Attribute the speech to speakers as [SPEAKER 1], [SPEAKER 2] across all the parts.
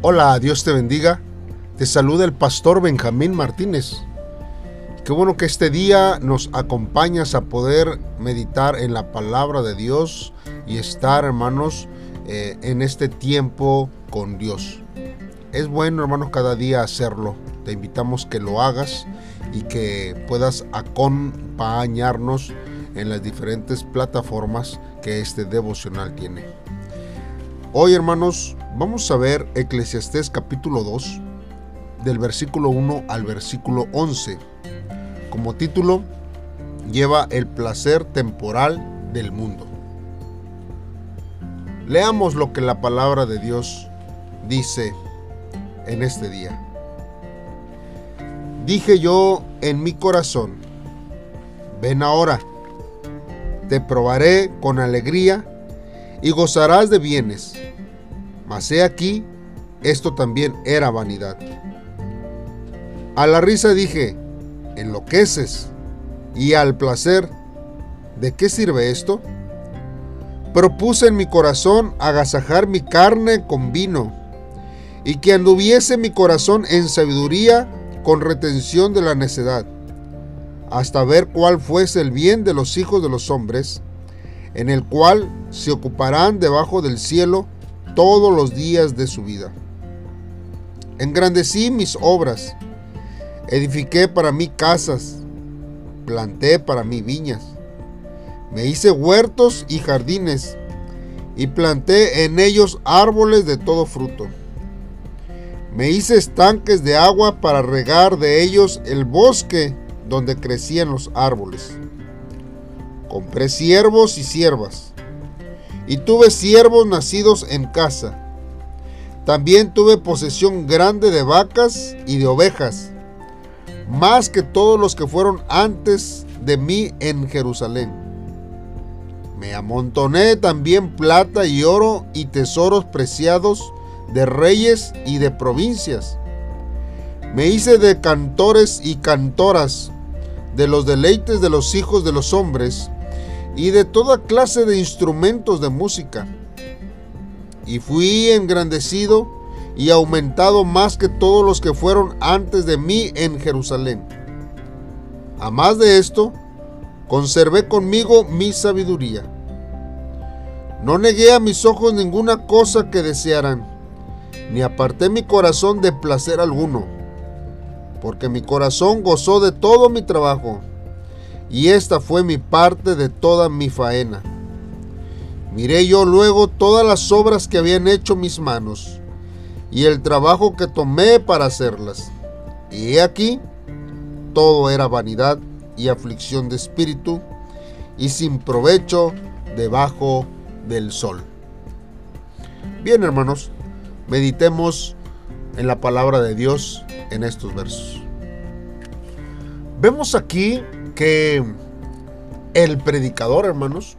[SPEAKER 1] Hola, Dios te bendiga. Te saluda el pastor Benjamín Martínez. Qué bueno que este día nos acompañas a poder meditar en la palabra de Dios y estar, hermanos, eh, en este tiempo con Dios. Es bueno, hermanos, cada día hacerlo. Te invitamos que lo hagas y que puedas acompañarnos en las diferentes plataformas que este devocional tiene. Hoy, hermanos, vamos a ver Eclesiastés capítulo 2, del versículo 1 al versículo 11. Como título, lleva el placer temporal del mundo. Leamos lo que la palabra de Dios dice en este día. Dije yo en mi corazón, ven ahora, te probaré con alegría y gozarás de bienes. Mas he aquí, esto también era vanidad. A la risa dije, enloqueces, y al placer, ¿de qué sirve esto? Propuse en mi corazón agasajar mi carne con vino, y que anduviese mi corazón en sabiduría con retención de la necedad, hasta ver cuál fuese el bien de los hijos de los hombres, en el cual se ocuparán debajo del cielo todos los días de su vida. Engrandecí mis obras, edifiqué para mí casas, planté para mí viñas, me hice huertos y jardines, y planté en ellos árboles de todo fruto. Me hice estanques de agua para regar de ellos el bosque donde crecían los árboles. Compré siervos y siervas, y tuve siervos nacidos en casa. También tuve posesión grande de vacas y de ovejas, más que todos los que fueron antes de mí en Jerusalén. Me amontoné también plata y oro y tesoros preciados de reyes y de provincias. Me hice de cantores y cantoras, de los deleites de los hijos de los hombres, y de toda clase de instrumentos de música. Y fui engrandecido y aumentado más que todos los que fueron antes de mí en Jerusalén. A más de esto, conservé conmigo mi sabiduría. No negué a mis ojos ninguna cosa que desearan, ni aparté mi corazón de placer alguno, porque mi corazón gozó de todo mi trabajo y esta fue mi parte de toda mi faena. Miré yo luego todas las obras que habían hecho mis manos, y el trabajo que tomé para hacerlas. Y he aquí, todo era vanidad y aflicción de espíritu, y sin provecho debajo del sol. Bien, hermanos, meditemos en la palabra de Dios en estos versos. Vemos aquí que el predicador, hermanos,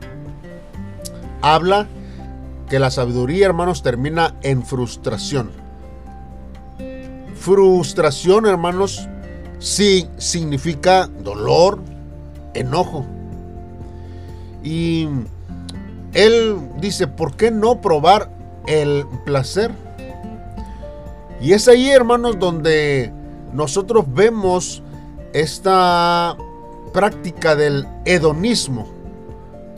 [SPEAKER 1] habla que la sabiduría, hermanos, termina en frustración. Frustración, hermanos, sí significa dolor, enojo. Y él dice, ¿por qué no probar el placer? Y es ahí, hermanos, donde nosotros vemos esta práctica del hedonismo,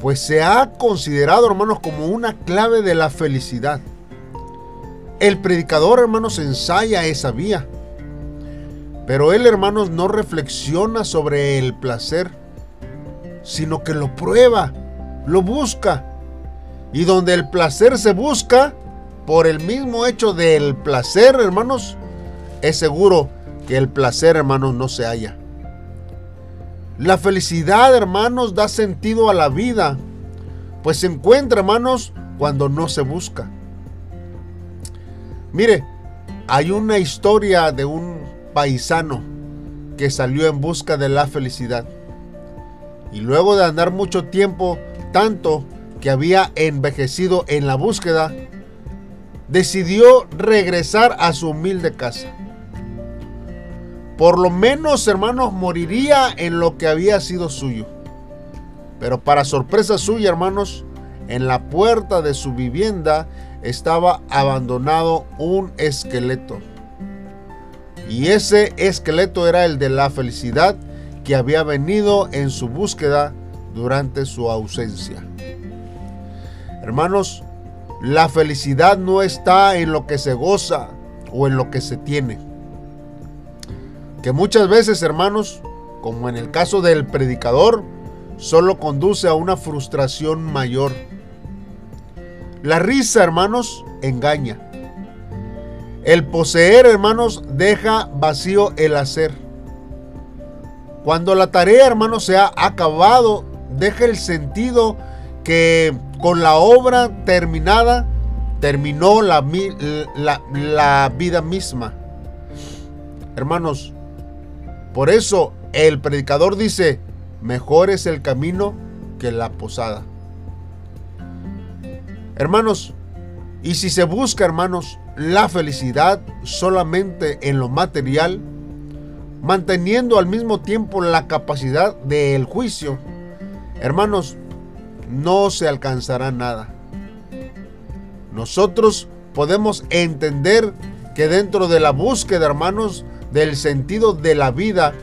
[SPEAKER 1] pues se ha considerado, hermanos, como una clave de la felicidad. El predicador, hermanos, ensaya esa vía. Pero él, hermanos, no reflexiona sobre el placer, sino que lo prueba, lo busca. Y donde el placer se busca, por el mismo hecho del placer, hermanos, es seguro que el placer, hermanos, no se halla. La felicidad, hermanos, da sentido a la vida, pues se encuentra, hermanos, cuando no se busca. Mire, hay una historia de un paisano que salió en busca de la felicidad. Y luego de andar mucho tiempo, tanto que había envejecido en la búsqueda, decidió regresar a su humilde casa por lo menos, hermanos, moriría en lo que había sido suyo. Pero para sorpresa suya, hermanos, en la puerta de su vivienda estaba abandonado un esqueleto. Y ese esqueleto era el de la felicidad que había venido en su búsqueda durante su ausencia. Hermanos, la felicidad no está en lo que se goza o en lo que se tiene. Que muchas veces, hermanos, como en el caso del predicador, solo conduce a una frustración mayor. La risa, hermanos, engaña. El poseer, hermanos, deja vacío el hacer. Cuando la tarea, hermanos, se ha acabado, deja el sentido que con la obra terminada terminó la, la, la vida misma. Hermanos, por eso el predicador dice, mejor es el camino que la posada. Hermanos, y si se busca, hermanos, la felicidad solamente en lo material, manteniendo al mismo tiempo la capacidad del juicio, hermanos, no se alcanzará nada. Nosotros podemos entender que dentro de la búsqueda, hermanos, del sentido de la vida,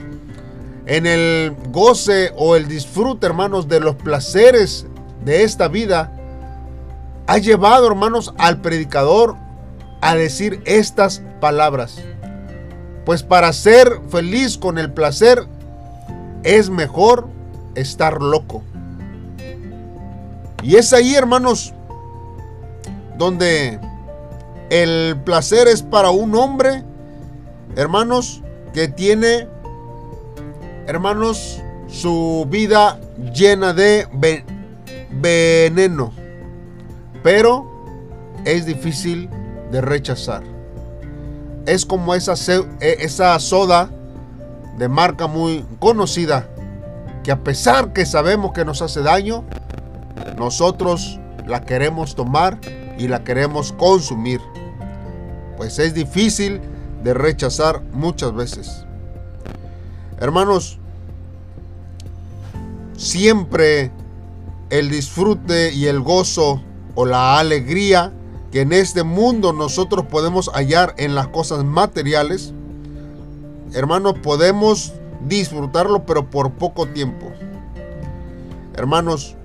[SPEAKER 1] en el goce o el disfrute, hermanos, de los placeres de esta vida, ha llevado, hermanos, al predicador a decir estas palabras. Pues para ser feliz con el placer es mejor estar loco. Y es ahí, hermanos, donde el placer es para un hombre, hermanos, que tiene hermanos, su vida llena de veneno. Pero es difícil de rechazar. Es como esa, e, esa soda de marca muy conocida que a pesar que sabemos que nos hace daño, nosotros la queremos tomar y la queremos consumir. Pues es difícil de rechazar muchas veces. Hermanos, siempre el disfrute y el gozo o la alegría que en este mundo nosotros podemos hallar en las cosas materiales, hermanos, podemos disfrutarlo, pero por poco tiempo. Hermanos,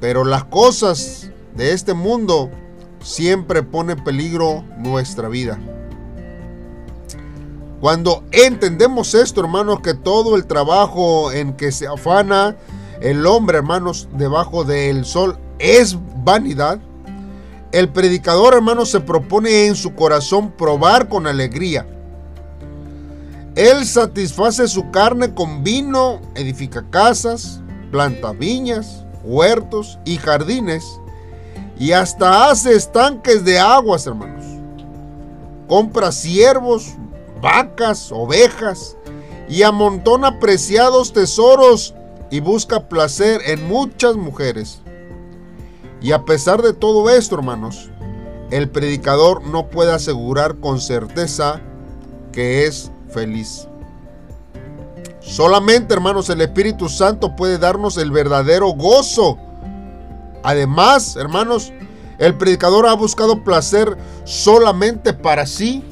[SPEAKER 1] pero las cosas de este mundo siempre ponen en peligro nuestra vida. Cuando entendemos esto, hermanos, que todo el trabajo en que se afana el hombre, hermanos, debajo del sol es vanidad, el predicador, hermanos, se propone en su corazón probar con alegría. Él satisface su carne con vino, edifica casas, planta viñas, huertos y jardines, y hasta hace estanques de aguas, hermanos. Compra siervos, vacas, ovejas, y amontona preciados tesoros y busca placer en muchas mujeres. Y a pesar de todo esto, hermanos, el predicador no puede asegurar con certeza que es feliz. Solamente, hermanos, el Espíritu Santo puede darnos el verdadero gozo. Además, hermanos, el predicador ha buscado placer solamente para sí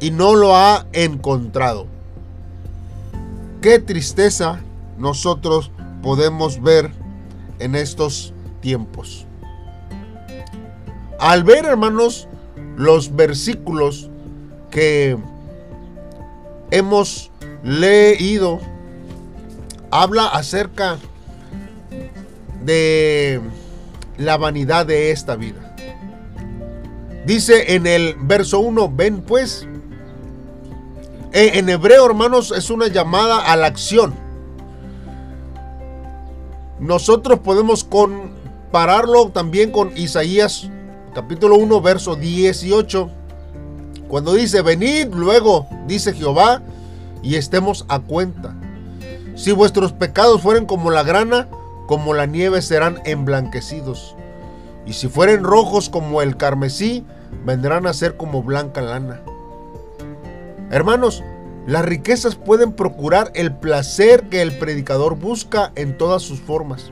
[SPEAKER 1] y no lo ha encontrado. Qué tristeza nosotros podemos ver en estos tiempos. Al ver, hermanos, los versículos que hemos leído, habla acerca de la vanidad de esta vida. Dice en el verso 1, ven pues, eh, en hebreo, hermanos, es una llamada a la acción. Nosotros podemos compararlo también con Isaías capítulo 1, verso 18. Cuando dice, venid luego, dice Jehová, y estemos a cuenta. Si vuestros pecados fueren como la grana, como la nieve serán emblanquecidos. Y si fueren rojos como el carmesí, vendrán a ser como blanca lana. Hermanos, las riquezas pueden procurar el placer que el predicador busca en todas sus formas.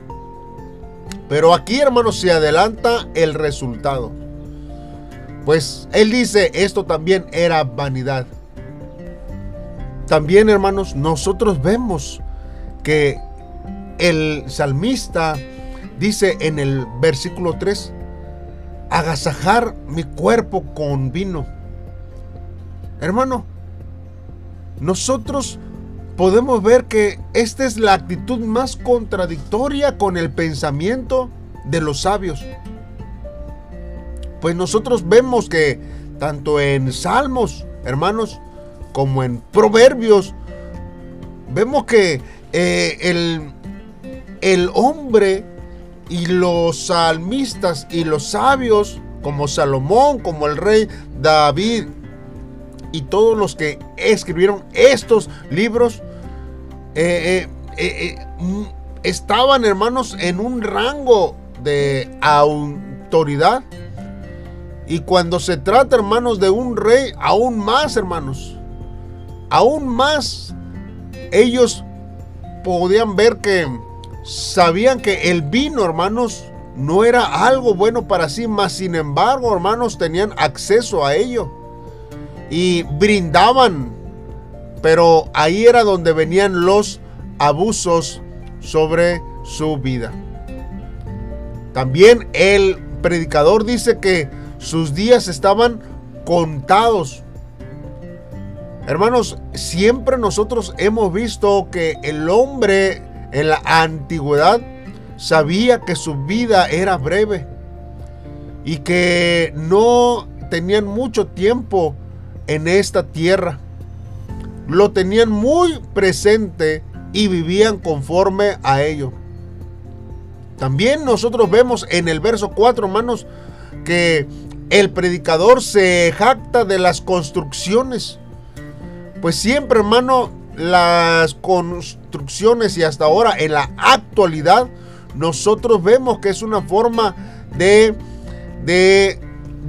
[SPEAKER 1] Pero aquí, hermanos, se adelanta el resultado. Pues él dice, esto también era vanidad. También, hermanos, nosotros vemos que el salmista dice en el versículo 3, agasajar mi cuerpo con vino. Hermano, nosotros podemos ver que esta es la actitud más contradictoria con el pensamiento de los sabios. Pues nosotros vemos que tanto en Salmos, hermanos, como en Proverbios, vemos que eh, el, el hombre y los salmistas y los sabios, como Salomón, como el rey David, y todos los que escribieron estos libros eh, eh, eh, mm, estaban, hermanos, en un rango de autoridad. Y cuando se trata, hermanos, de un rey, aún más, hermanos, aún más, ellos podían ver que sabían que el vino, hermanos, no era algo bueno para sí, mas sin embargo, hermanos, tenían acceso a ello y brindaban. Pero ahí era donde venían los abusos sobre su vida. También el predicador dice que sus días estaban contados. Hermanos, siempre nosotros hemos visto que el hombre en la antigüedad sabía que su vida era breve y que no tenían mucho tiempo en esta tierra. Lo tenían muy presente y vivían conforme a ello. También nosotros vemos en el verso 4, hermanos, que el predicador se jacta de las construcciones. Pues siempre, hermano, las construcciones y hasta ahora en la actualidad, nosotros vemos que es una forma de, de,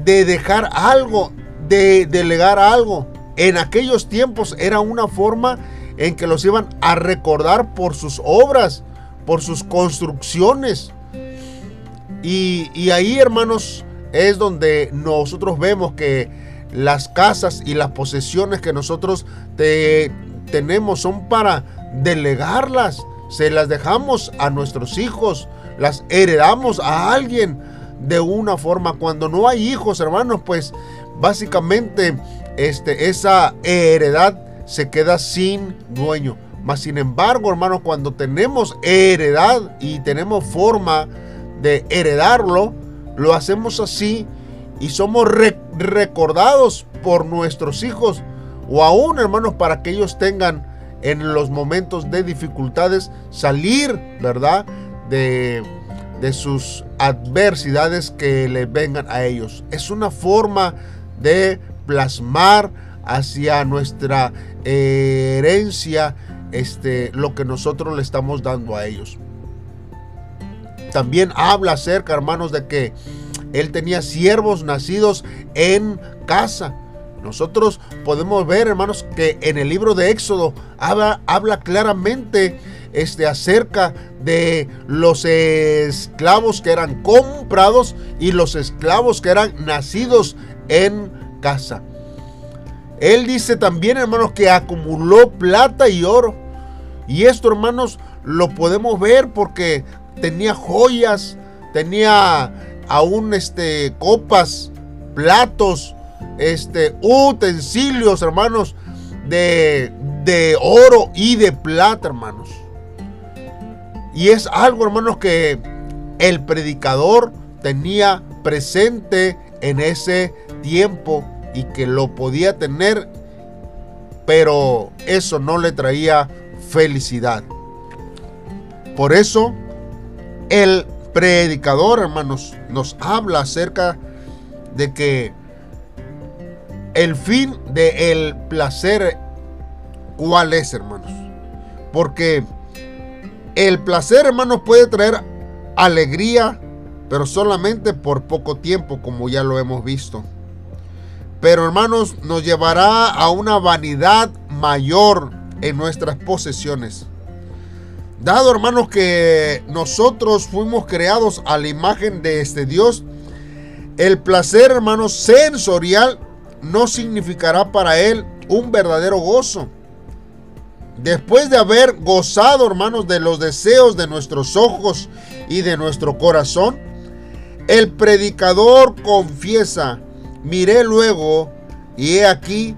[SPEAKER 1] de dejar algo de delegar algo. En aquellos tiempos era una forma en que los iban a recordar por sus obras, por sus construcciones. Y, ahí, hermanos, es donde nosotros vemos que las casas y las posesiones que nosotros tenemos son para delegarlas. Se las dejamos a nuestros hijos, las heredamos a alguien de una forma. Cuando no hay hijos, hermanos, pues básicamente este, esa heredad se queda sin dueño. Mas sin embargo, hermanos, cuando tenemos heredad y tenemos forma de heredarlo, lo hacemos así y somos recordados por nuestros hijos o aún, hermanos, para que ellos tengan en los momentos de dificultades salir, ¿verdad? De, de sus adversidades que le vengan a ellos. Es una forma de plasmar hacia nuestra herencia este, lo que nosotros le estamos dando a ellos. También habla acerca, hermanos, de que él tenía siervos nacidos en casa. Nosotros podemos ver, hermanos, que en el libro de Éxodo habla, habla claramente este, acerca de los esclavos que eran comprados y los esclavos que eran nacidos en casa. Él dice también, hermanos, que acumuló plata y oro. Y esto, hermanos, lo podemos ver porque tenía joyas, tenía aún este, copas, platos, este, utensilios, hermanos, de, de oro y de plata, hermanos. Y es algo, hermanos, que el predicador tenía presente en ese tiempo y que lo podía tener, pero eso no le traía felicidad. Por eso el predicador, hermanos, nos habla acerca de que el fin del placer, ¿cuál es, hermanos? Porque el placer, hermanos, puede traer alegría, pero solamente por poco tiempo, como ya lo hemos visto. Pero hermanos, nos llevará a una vanidad mayor en nuestras posesiones. Dado, hermanos, que nosotros fuimos creados a la imagen de este Dios, el placer, hermanos, sensorial no significará para él un verdadero gozo. Después de haber gozado, hermanos, de los deseos de nuestros ojos y de nuestro corazón, el predicador confiesa, miré luego y he aquí,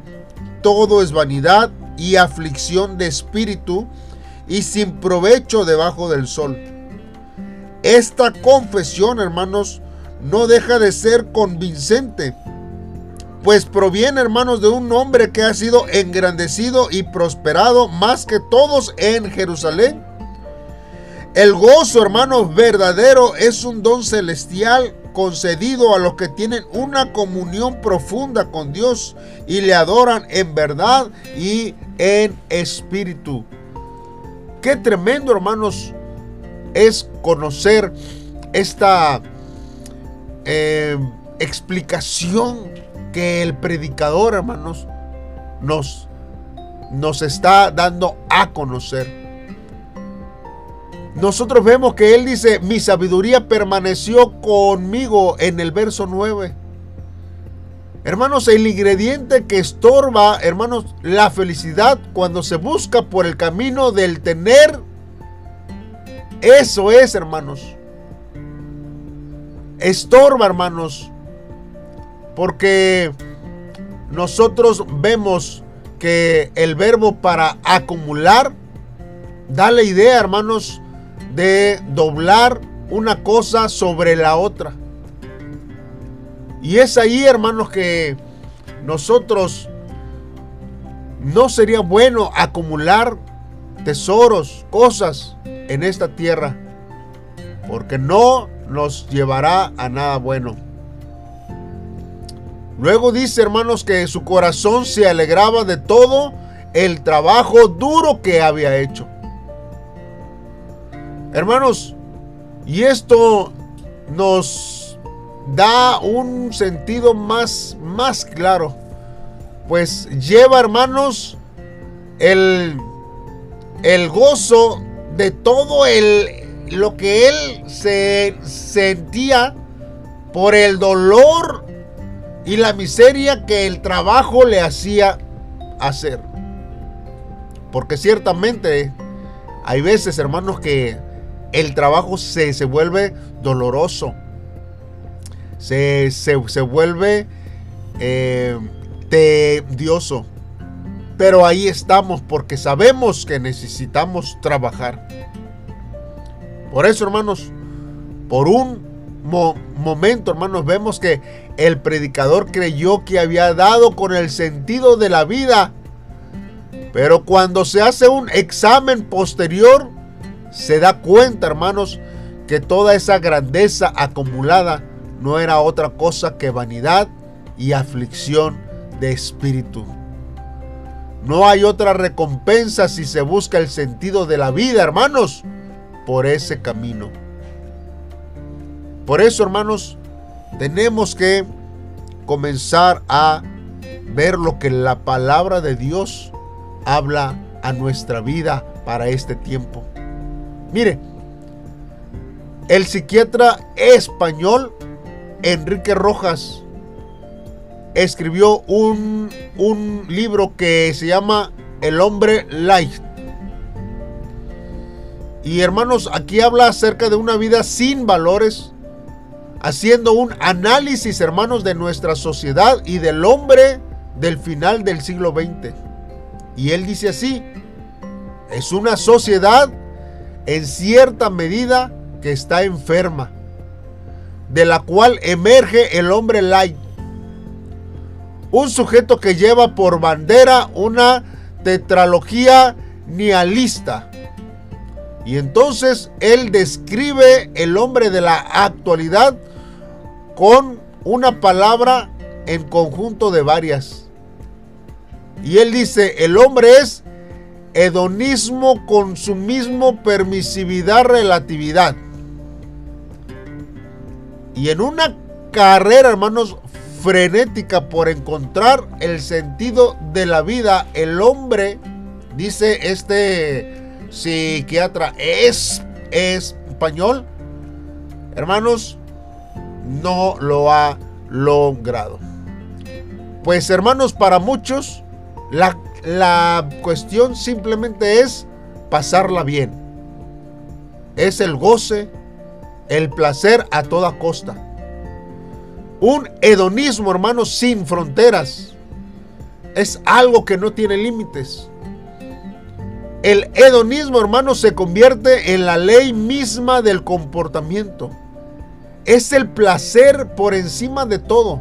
[SPEAKER 1] todo es vanidad y aflicción de espíritu y sin provecho debajo del sol. Esta confesión, hermanos, no deja de ser convincente pues proviene, hermanos, de un hombre que ha sido engrandecido y prosperado más que todos en Jerusalén. El gozo, hermanos, verdadero es un don celestial concedido a los que tienen una comunión profunda con Dios y le adoran en verdad y en espíritu. Qué tremendo, hermanos, es conocer esta eh, explicación que el predicador, hermanos, nos, nos está dando a conocer. Nosotros vemos que él dice, mi sabiduría permaneció conmigo en el verso 9. Hermanos, el ingrediente que estorba, hermanos, la felicidad cuando se busca por el camino del tener, eso es, hermanos. Estorba, hermanos, porque nosotros vemos que el verbo para acumular da la idea, hermanos, de doblar una cosa sobre la otra. Y es ahí, hermanos, que nosotros no sería bueno acumular tesoros, cosas en esta tierra, porque no nos llevará a nada bueno. Luego dice, hermanos, que su corazón se alegraba de todo el trabajo duro que había hecho. Hermanos, y esto nos da un sentido más, más claro. Pues lleva, hermanos, el, el gozo de todo el, lo que él se sentía por el dolor y la miseria que el trabajo le hacía hacer. Porque ciertamente hay veces, hermanos, que el trabajo se, se vuelve doloroso. Se, se, vuelve eh, tedioso. Pero ahí estamos porque sabemos que necesitamos trabajar. Por eso, hermanos, por un momento, hermanos, vemos que el predicador creyó que había dado con el sentido de la vida. Pero cuando se hace un examen posterior, se da cuenta, hermanos, que toda esa grandeza acumulada no era otra cosa que vanidad y aflicción de espíritu. No hay otra recompensa si se busca el sentido de la vida, hermanos, por ese camino. Por eso, hermanos, tenemos que comenzar a ver lo que la palabra de Dios habla a nuestra vida para este tiempo. Mire, el psiquiatra español Enrique Rojas escribió un, un libro que se llama El hombre light. Y hermanos, aquí habla acerca de una vida sin valores, haciendo un análisis, hermanos, de nuestra sociedad y del hombre del final del siglo XX. Y él dice así, es una sociedad en cierta medida que está enferma, de la cual emerge el hombre light. Un sujeto que lleva por bandera una tetralogía nihilista. Y entonces él describe el hombre de la actualidad con una palabra en conjunto de varias. Y él dice, el hombre es hedonismo, consumismo, permisividad, relatividad. Y en una carrera, hermanos, frenética por encontrar el sentido de la vida, el hombre, dice este psiquiatra es, español, hermanos, no lo ha logrado. Pues hermanos, para muchos, la, la cuestión simplemente es pasarla bien. Es el goce, el placer a toda costa. Un hedonismo, hermanos, sin fronteras. Es algo que no tiene límites. El hedonismo, hermanos, se convierte en la ley misma del comportamiento. Es el placer por encima de todo.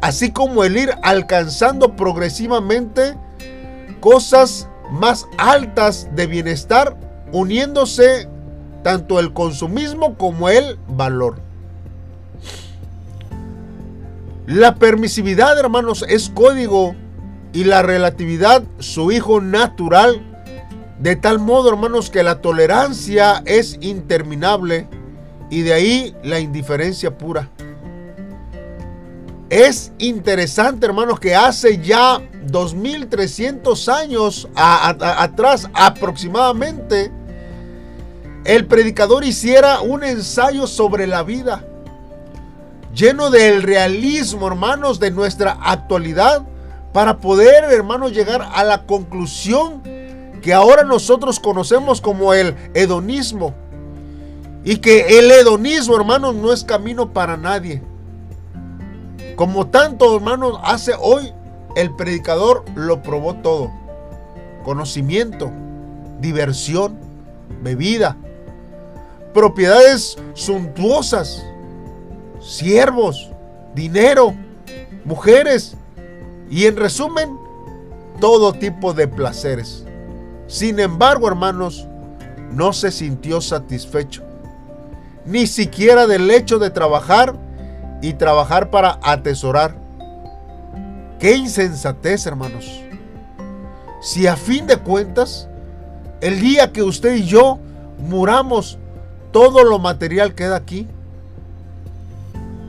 [SPEAKER 1] Así como el ir alcanzando progresivamente cosas más altas de bienestar, uniéndose tanto el consumismo como el valor. La permisividad, hermanos, es código y la relatividad su hijo natural, de tal modo, hermanos, que la tolerancia es interminable y de ahí la indiferencia pura. Es interesante, hermanos, que hace ya 2300 años atrás aproximadamente, el predicador hiciera un ensayo sobre la vida, lleno del realismo, hermanos, de nuestra actualidad, para poder, hermanos, llegar a la conclusión que ahora nosotros conocemos como el hedonismo. Y que el hedonismo, hermanos, no es camino para nadie. Como tanto, hermanos, hace hoy el predicador lo probó todo. Conocimiento, diversión, bebida, propiedades suntuosas, siervos, dinero, mujeres y en resumen, todo tipo de placeres. Sin embargo, hermanos, no se sintió satisfecho, ni siquiera del hecho de trabajar y trabajar para atesorar Qué insensatez, hermanos. Si a fin de cuentas, el día que usted y yo muramos, todo lo material queda aquí.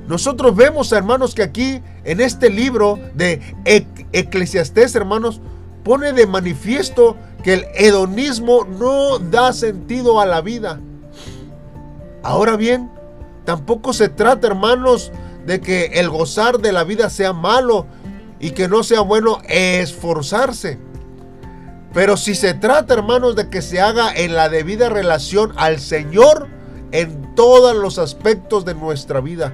[SPEAKER 1] Nosotros vemos, hermanos, que aquí en este libro de Eclesiastés, hermanos, pone de manifiesto que el hedonismo no da sentido a la vida. Ahora bien, tampoco se trata, hermanos, de que el gozar de la vida sea malo, y que no sea bueno esforzarse. Pero si se trata, hermanos, de que se haga en la debida relación al Señor en todos los aspectos de nuestra vida.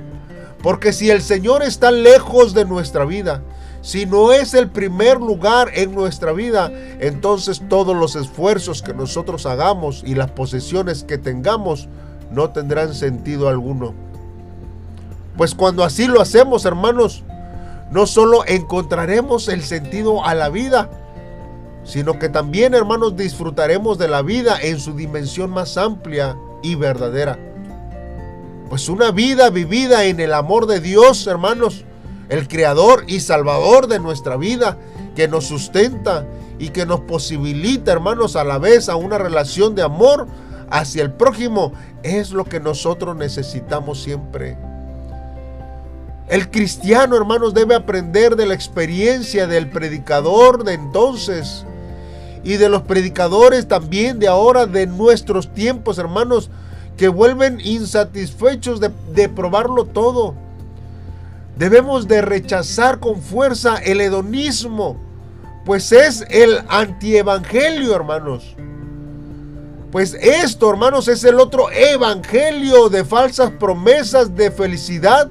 [SPEAKER 1] Porque si el Señor está lejos de nuestra vida, si no es el primer lugar en nuestra vida, entonces todos los esfuerzos que nosotros hagamos y las posesiones que tengamos no tendrán sentido alguno. Pues cuando así lo hacemos, hermanos, no solo encontraremos el sentido a la vida, sino que también, hermanos, disfrutaremos de la vida en su dimensión más amplia y verdadera. Pues una vida vivida en el amor de Dios, hermanos, el creador y salvador de nuestra vida, que nos sustenta y que nos posibilita, hermanos, a la vez a una relación de amor hacia el prójimo, es lo que nosotros necesitamos siempre. El cristiano, hermanos, debe aprender de la experiencia del predicador de entonces y de los predicadores también de ahora, de nuestros tiempos, hermanos, que vuelven insatisfechos de, probarlo todo. Debemos de rechazar con fuerza el hedonismo, pues es el antievangelio, hermanos. Pues esto, hermanos, es el otro evangelio de falsas promesas de felicidad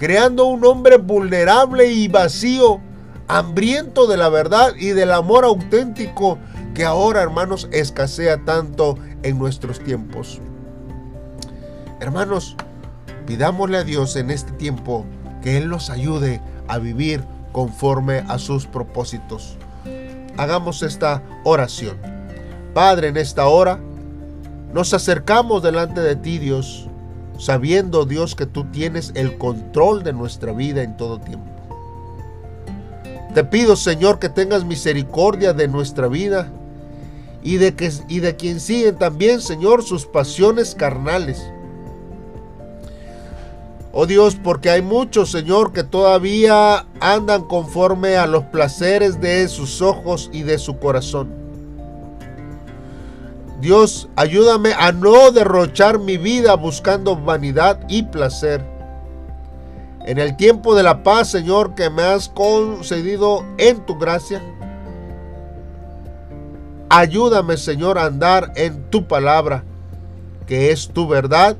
[SPEAKER 1] creando un hombre vulnerable y vacío, hambriento de la verdad y del amor auténtico que ahora, hermanos, escasea tanto en nuestros tiempos. Hermanos, pidámosle a Dios en este tiempo que Él nos ayude a vivir conforme a sus propósitos. Hagamos esta oración. Padre, en esta hora nos acercamos delante de ti, Dios, sabiendo Dios que tú tienes el control de nuestra vida en todo tiempo. Te pido, Señor, que tengas misericordia de nuestra vida y de, que, y de quien siguen también, Señor, sus pasiones carnales. Oh Dios, porque hay muchos, Señor, que todavía andan conforme a los placeres de sus ojos y de su corazón. Dios, ayúdame a no derrochar mi vida buscando vanidad y placer. En el tiempo de la paz, Señor, que me has concedido en tu gracia, ayúdame, Señor, a andar en tu palabra, que es tu verdad,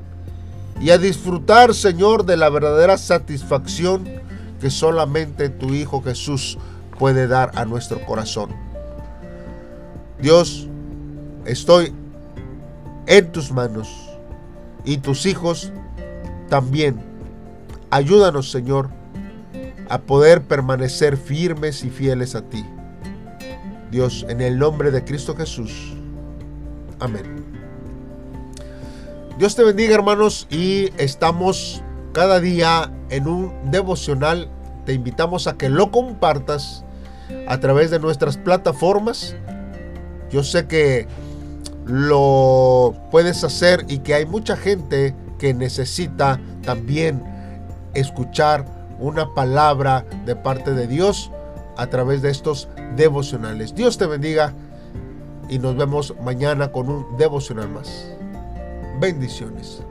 [SPEAKER 1] y a disfrutar, Señor, de la verdadera satisfacción que solamente tu Hijo Jesús puede dar a nuestro corazón. Dios, estoy en tus manos y tus hijos también. Ayúdanos, Señor, a poder permanecer firmes y fieles a ti. Dios, en el nombre de Cristo Jesús. Amén. Dios te bendiga, hermanos, y estamos cada día en un devocional. Te invitamos a que lo compartas a través de nuestras plataformas yo sé que lo puedes hacer y que hay mucha gente que necesita también escuchar una palabra de parte de Dios a través de estos devocionales. Dios te bendiga y nos vemos mañana con un devocional más. Bendiciones.